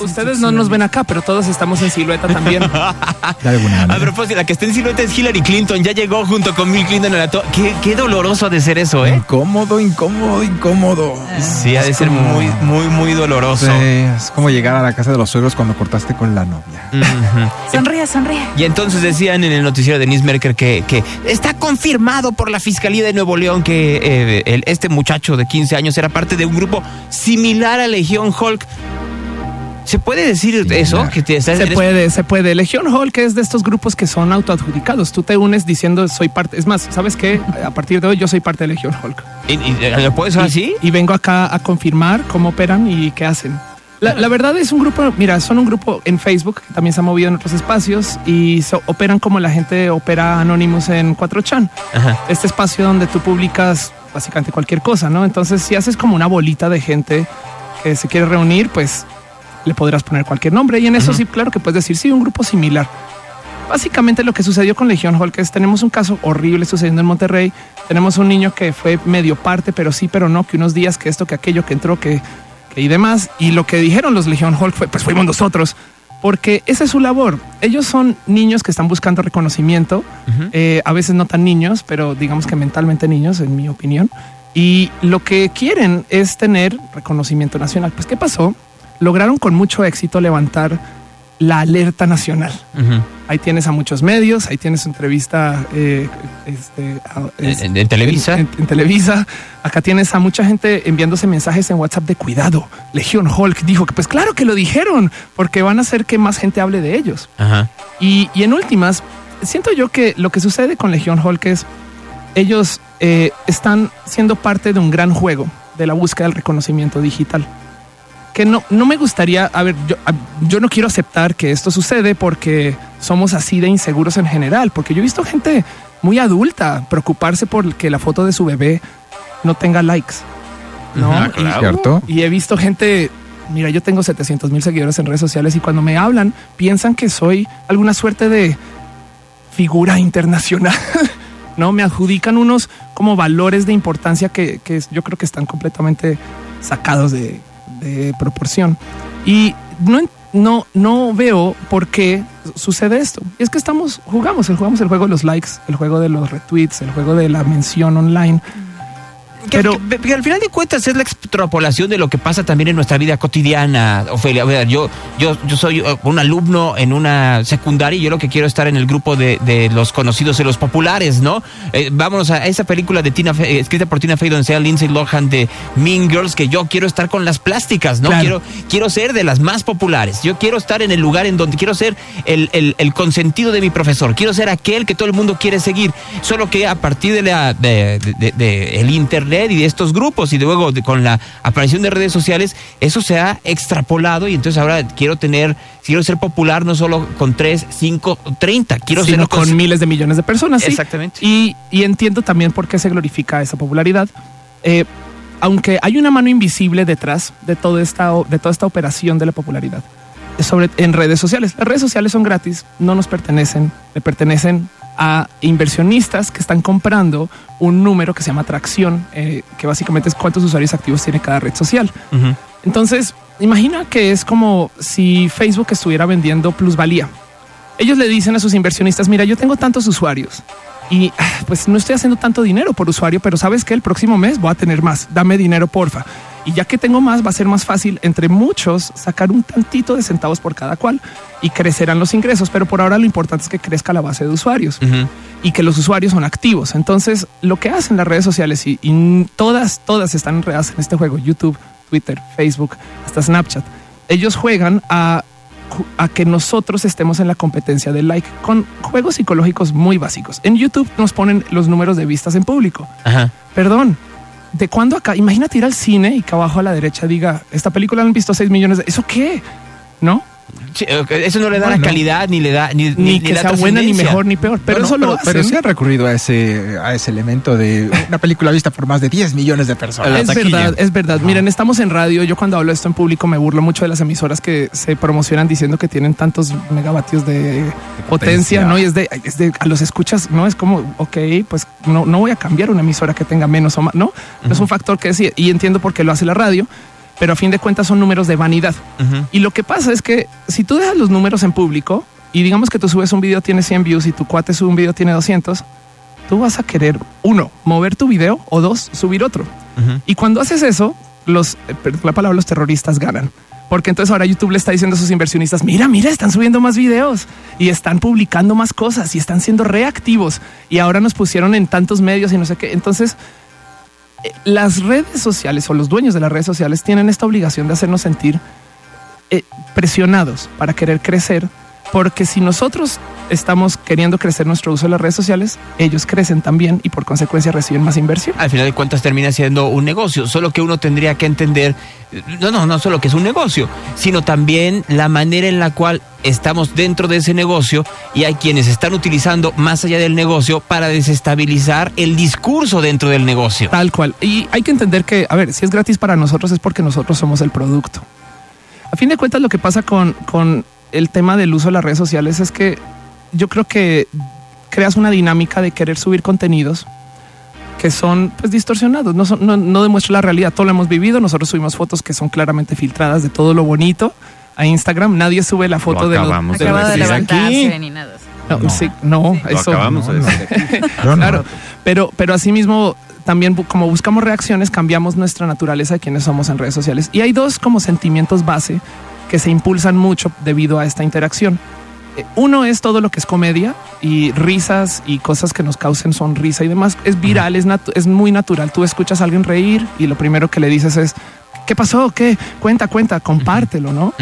Ustedes no nos ven acá, pero todos estamos en silueta también. A propósito, la que está en silueta es Hillary Clinton. Ya llegó junto con Bill Clinton en la to- qué, qué doloroso ha de ser eso, ¿eh? Incómodo, incómodo, incómodo. Sí, ha de Es ser como- muy, muy, muy doloroso. Sí, es como llegar a la casa de los suegros cuando cortaste con la novia. Sonríe, sonríe. Y entonces decían en el noticiero de Denise Merker que, que está confirmado por la Fiscalía de Nuevo León que eh, el- este muchacho de 15 años era parte de un grupo similar a Legión Hulk. ¿Se puede decir eso? Que te- Se eres- puede, se puede. Legión Hulk es de estos grupos que son autoadjudicados. Tú te unes diciendo soy parte. Es más, ¿sabes qué? A partir de hoy yo soy parte de Legión Hulk. ¿Y, y- ¿Lo puedes ser así? Y vengo acá a confirmar cómo operan y qué hacen. La, la verdad es un grupo, mira, son un grupo en Facebook que también se ha movido en otros espacios y so- operan como la gente opera Anonymous en 4chan. Ajá. Este espacio donde tú publicas básicamente cualquier cosa, ¿no? Entonces, si haces como una bolita de gente que se quiere reunir, pues le podrás poner cualquier nombre. Y en eso sí, claro que puedes decir, sí, un grupo similar. Básicamente lo que sucedió con Legión Hulk es tenemos un caso horrible sucediendo en Monterrey. Tenemos un niño que fue medio parte, pero sí, pero no, que unos días, que esto, que aquello, que entró, que, que y demás. Y lo que dijeron los Legión Hulk fue, pues fuimos nosotros. Porque esa es su labor. Ellos son niños que están buscando reconocimiento. Eh, a veces no tan niños, pero digamos que mentalmente niños, en mi opinión. Y lo que quieren es tener reconocimiento nacional. Pues, ¿qué pasó? Lograron con mucho éxito levantar la alerta nacional. Ahí tienes a muchos medios, ahí tienes entrevista eh, este, a- es- ¿En, en Televisa? en, en Televisa. Acá tienes a mucha gente enviándose mensajes en WhatsApp de cuidado. Legión Hulk dijo que pues claro que lo dijeron, porque van a hacer que más gente hable de ellos. Y, y en últimas, siento yo que lo que sucede con Legión Hulk es ellos eh, están siendo parte de un gran juego de la búsqueda del reconocimiento digital. Que no, no me gustaría, a ver, yo, yo no quiero aceptar que esto sucede porque somos así de inseguros en general, porque yo he visto gente muy adulta preocuparse por que la foto de su bebé no tenga likes. ¿no? Y- claro. ¿Cierto? y he visto gente, mira, yo tengo 700 mil seguidores en redes sociales y cuando me hablan piensan que soy alguna suerte de figura internacional. no me adjudican unos como valores de importancia que, que yo creo que están completamente sacados de, de proporción. Y no, no, no veo por qué sucede esto. Es que estamos, jugamos, jugamos el juego de los likes, el juego de los retweets, el juego de la mención online. Que- Pero- que- que al final de cuentas es la extrapolación de lo que pasa también en nuestra vida cotidiana, Ofelia. Ver, yo, yo, yo soy eh, un alumno en una secundaria y yo lo que quiero es estar en el grupo de, de los conocidos y los populares, ¿no? Eh, vámonos a esa película de Tina Fey, eh, escrita por Tina Fey donde sea Lindsay Lohan de Mean Girls, que yo quiero estar con las plásticas, ¿no? Claro. Quiero, quiero ser de las más populares. Yo quiero estar en el lugar en donde quiero ser el, el- el consentido de mi profesor. Quiero ser aquel que todo el mundo quiere seguir. Solo que a partir de, la, de- de- de el internet y de estos grupos y luego de- con la aparición de redes sociales, eso se ha extrapolado y entonces ahora quiero tener, quiero ser popular no solo con 3, 5, 30. Quiero sino ser con miles de millones de personas. sí. Exactamente. Y, y entiendo también por qué se glorifica esa popularidad. Eh, aunque hay una mano invisible detrás de, toda esta, de toda esta operación de la popularidad. Sobre, en redes sociales. Las redes sociales son gratis, no nos pertenecen, le pertenecen a inversionistas que están comprando un número que se llama atracción, eh, que básicamente es cuántos usuarios activos tiene cada red social. Entonces, imagina que es como si Facebook estuviera vendiendo plusvalía. Ellos le dicen a sus inversionistas, mira, yo tengo tantos usuarios y ah, pues no estoy haciendo tanto dinero por usuario, pero sabes que el próximo mes voy a tener más, dame dinero porfa. Y ya que tengo más, va a ser más fácil entre muchos sacar un tantito de centavos por cada cual y crecerán los ingresos, pero por ahora lo importante es que crezca la base de usuarios y que los usuarios son activos. Entonces, lo que hacen las redes sociales y, y todas, todas están enredadas en este juego, YouTube, Twitter, Facebook, hasta Snapchat. Ellos juegan a, a que nosotros estemos en la competencia del like con juegos psicológicos muy básicos. En YouTube nos ponen los números de vistas en público. Ajá. Perdón. ¿De cuándo acá? Imagínate ir al cine y que abajo a la derecha diga, esta película la han visto 6 millones de... ¿Eso qué? ¿No? Sí, eh, eso no le da Bueno. la calidad ni le da ni, Ni, ni que la sea buena, ni mejor, ni peor. Pero Bueno, eso lo pero, pero hacen. sí han recurrido a ese, a ese elemento de una película vista por más de 10 millones de personas. Es verdad, es verdad. Miren, estamos en radio. Yo cuando hablo esto en público me burlo mucho de las emisoras que se promocionan diciendo que tienen tantos megavatios de, potencia, potencia. ¿no? Y es de, es de, a los escuchas, ¿no? Es como, ok, pues no, no voy a cambiar una emisora que tenga menos o más, ¿no? No Es un factor que sí, y entiendo por qué lo hace la radio. Pero a fin de cuentas son números de vanidad. Y lo que pasa es que si tú dejas los números en público y digamos que tú subes un video tiene 100 views y tu cuate sube un video tiene 200, tú vas a querer, uno, mover tu video o dos, subir otro. Y cuando haces eso, los, eh, la palabra, los terroristas ganan. Porque entonces ahora YouTube le está diciendo a sus inversionistas, mira, mira, están subiendo más videos y están publicando más cosas y están siendo reactivos. Y ahora nos pusieron en tantos medios y no sé qué. Entonces, las redes sociales o los dueños de las redes sociales tienen esta obligación de hacernos sentir eh, presionados para querer crecer. Porque si nosotros estamos queriendo crecer nuestro uso de las redes sociales, ellos crecen también y por consecuencia reciben más inversión. Al final de cuentas termina siendo un negocio, solo que uno tendría que entender, no, no, no solo que es un negocio, sino también la manera en la cual estamos dentro de ese negocio y hay quienes están utilizando más allá del negocio para desestabilizar el discurso dentro del negocio. Tal cual. Y hay que entender que, a ver, si es gratis para nosotros es porque nosotros somos el producto. A fin de cuentas, lo que pasa con, con el tema del uso de las redes sociales es que yo creo que creas una dinámica de querer subir contenidos que son pues distorsionados, no, son, no, no demuestran la realidad, todo lo hemos vivido, nosotros subimos fotos que son claramente filtradas de todo lo bonito a Instagram, nadie sube la foto de, los- acabamos de de lo aquí. ni nada. No, No. sí, no, Lo eso acabamos no, de no. decir aquí. Claro, pero, pero asimismo, también como buscamos reacciones, cambiamos nuestra naturaleza de quienes somos en redes sociales. Y hay dos como sentimientos base que se impulsan mucho debido a esta interacción. Eh, Uno es todo lo que es comedia y risas y cosas que nos causen sonrisa y demás. Es viral, es, es muy natural. Tú escuchas a alguien reír y lo primero que le dices es, ¿qué pasó? ¿Qué? Cuenta, cuenta, compártelo, ¿no?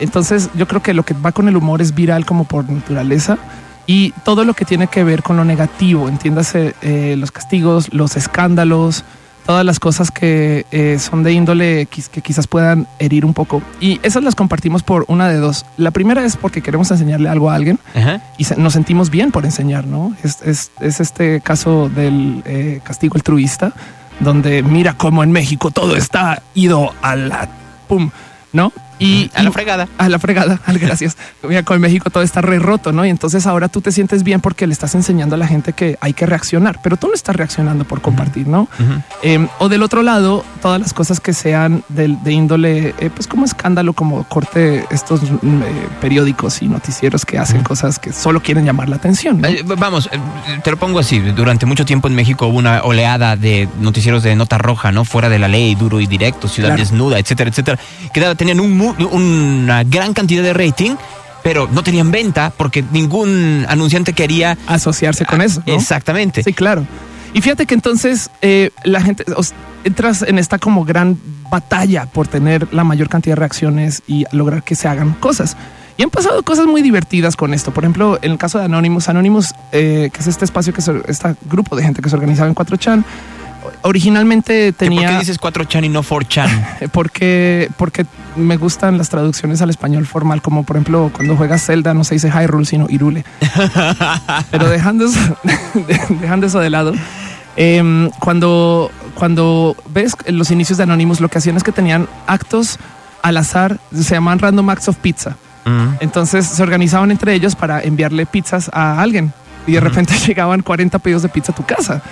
Entonces yo creo que lo que va con el humor es viral como por naturaleza y todo lo que tiene que ver con lo negativo, entiéndase eh, los castigos, los escándalos, todas las cosas que eh, son de índole que quizás puedan herir un poco. Y esas las compartimos por una de dos. La primera es porque queremos enseñarle algo a alguien Ajá. y nos sentimos bien por enseñar, ¿no? Es, es- es este caso del eh, castigo altruista, donde mira cómo en México todo está ido a la pum, ¿no? Y, A la y- fregada. a la fregada, al gracias. Mira, con México todo está re roto, ¿no? Y entonces ahora tú te sientes bien porque le estás enseñando a la gente que hay que reaccionar, pero tú no estás reaccionando por compartir, ¿no? Eh, o del otro lado, todas las cosas que sean del- de, índole, eh, pues como escándalo, como corte estos eh, periódicos y noticieros que hacen cosas que solo quieren llamar la atención. ¿no? Eh, Vamos, te lo pongo así. Durante mucho tiempo en México hubo una oleada de noticieros de nota roja, ¿no? Fuera de la ley, duro y directo, ciudad Claro. desnuda, etcétera, etcétera. Que tenían un mu- una gran cantidad de rating, pero no tenían venta porque ningún anunciante quería. Asociarse con eso. ¿no? Exactamente. Sí, claro. Y fíjate que entonces eh, la gente os- entras en esta como gran batalla por tener la mayor cantidad de reacciones y lograr que se hagan cosas. Y han pasado cosas muy divertidas con esto. Por ejemplo, en el caso de Anonymous, Anonymous, eh, que es este espacio que se, este grupo de gente que se organizaba en 4chan, originalmente ¿Que ¿Por tenía qué dices 4chan y no 4chan? eh, porque porque me gustan las traducciones al español formal, como por ejemplo cuando juegas Zelda no se dice Hyrule sino Irule. Pero dejando eso, dejando eso de lado, em, cuando cuando ves los inicios de Anonymous, lo que hacían es que tenían actos al azar, se llaman Random Acts of Pizza. Mm. Entonces se organizaban entre ellos para enviarle pizzas a alguien y de repente llegaban 40 pedidos de pizza a tu casa.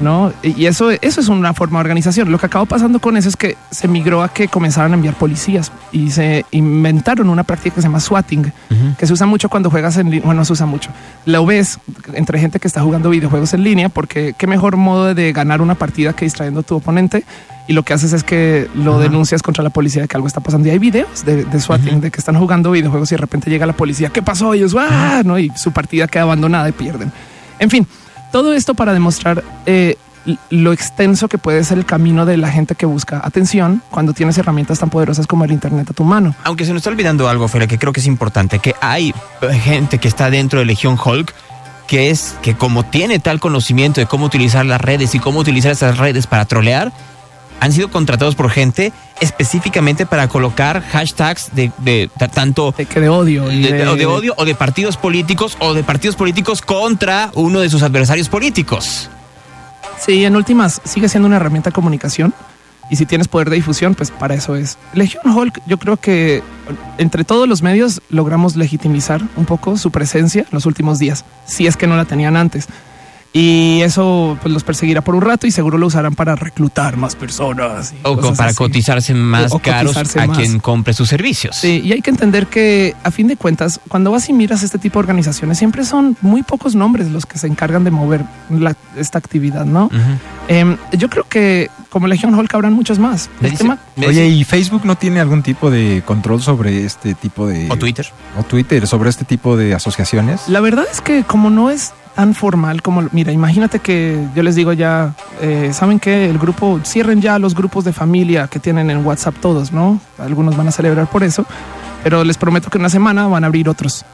¿No? Y eso, eso es una forma de organización. Lo que acabó pasando con eso es que se migró a que comenzaron a enviar policías y se inventaron una práctica que se llama swatting, que se usa mucho cuando juegas en línea. Bueno, no se usa mucho. Lo ves entre gente que está jugando videojuegos en línea, porque qué mejor modo de ganar una partida que distrayendo a tu oponente. Y lo que haces es que lo denuncias contra la policía de que algo está pasando. Y hay videos de, de swatting, de que están jugando videojuegos y de repente llega la policía. ¿Qué pasó? Y ellos, ¡ah! ¿no? Y su partida queda abandonada y pierden. En fin, todo esto para demostrar eh, lo extenso que puede ser el camino de la gente que busca atención cuando tienes herramientas tan poderosas como el Internet a tu mano. Aunque se nos está olvidando algo, Fere, que creo que es importante, que hay eh, gente que está dentro de Legión Hulk que es que como tiene tal conocimiento de cómo utilizar las redes y cómo utilizar esas redes para trolear, han sido contratados por gente específicamente para colocar hashtags de, de ta- tanto De que de odio. y de, de- o de odio o de partidos políticos o de partidos políticos contra uno de sus adversarios políticos. Sí, en últimas sigue siendo una herramienta de comunicación y si tienes poder de difusión, pues para eso es. Legion Hulk, yo creo que entre todos los medios logramos legitimizar un poco su presencia en los últimos días, si es que no la tenían antes. Y eso pues, los perseguirá por un rato y seguro lo usarán para reclutar más personas. O para así. cotizarse más O caros cotizarse a más. quien compre sus servicios. Sí, y hay que entender que a fin de cuentas, cuando vas y miras este tipo de organizaciones, siempre son muy pocos nombres los que se encargan de mover la- esta actividad, ¿no? Em, yo creo que como Legion Hulk habrán muchos más. Me El dice- tema- me Oye, dice- ¿y Facebook no tiene algún tipo de control sobre este tipo de... o Twitter. o Twitter, sobre este tipo de asociaciones? La verdad es que como no es tan formal como, mira, imagínate que yo les digo ya, eh, saben que el grupo, cierren ya los grupos de familia que tienen en WhatsApp todos, ¿no? Algunos van a celebrar por eso, pero les prometo que en una semana van a abrir otros.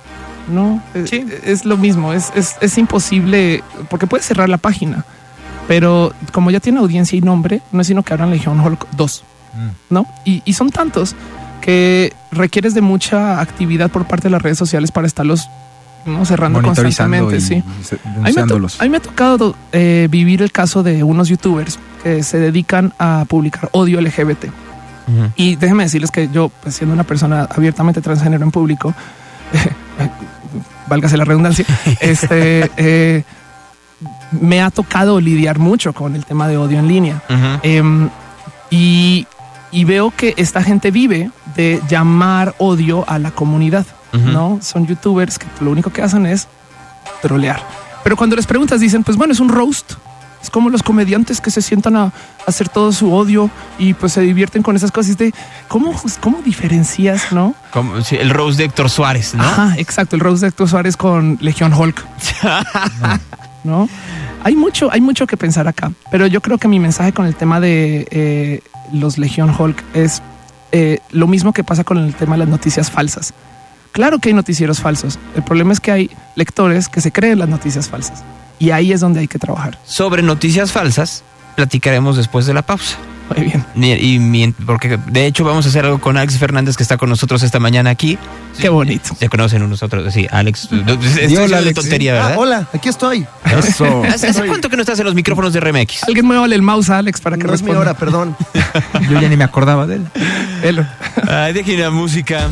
No, Eh, Sí. es lo mismo, es, es, es imposible porque puedes cerrar la página, pero como ya tiene audiencia y nombre, no es sino que abran Legion Hulk 2. Mm. ¿no? Y, y son tantos que requieres de mucha actividad por parte de las redes sociales para estarlos ¿no? cerrando y constantemente. Sí. A mí, a mí me ha tocado eh, vivir el caso de unos youtubers que se dedican a publicar odio LGBT. Y déjenme decirles que yo, pues, siendo una persona abiertamente transgénero en público, válgase la redundancia, este, eh, me ha tocado lidiar mucho con el tema de odio en línea. Em, y, y veo que esta gente vive de llamar odio a la comunidad, ¿no? Son youtubers que lo único que hacen es trolear. Pero cuando les preguntas dicen, pues bueno, es un roast. Es como los comediantes que se sientan a hacer todo su odio y pues se divierten con esas cosas. De cómo, cómo diferencias, no? Como, sí, el Rose de Héctor Suárez, ¿no? Ajá, exacto. El roast de Héctor Suárez con Legión Hulk. ¿no? Hay mucho, hay mucho que pensar acá, pero yo creo que mi mensaje con el tema de eh, los Legión Hulk es eh, lo mismo que pasa con el tema de las noticias falsas. Claro que hay noticieros falsos. El problema es que hay lectores que se creen las noticias falsas y ahí es donde hay que trabajar. Sobre noticias falsas, platicaremos después de la pausa. Muy bien. Y, mien- porque de hecho vamos a hacer algo con Alex Fernández que está con nosotros esta mañana aquí. Qué bonito. Se conocen unos otros. Sí, Alex. Estoy hola, Alex, tontería, Ah, ¿verdad? hola, aquí estoy. Eso. ¿Hace, hace cuánto que no estás en los micrófonos de Remex? Alguien mueva el mouse a Alex para que No es mi responda. hora, perdón. Yo ya ni me acordaba de él. Velo. Ay, dejen la música.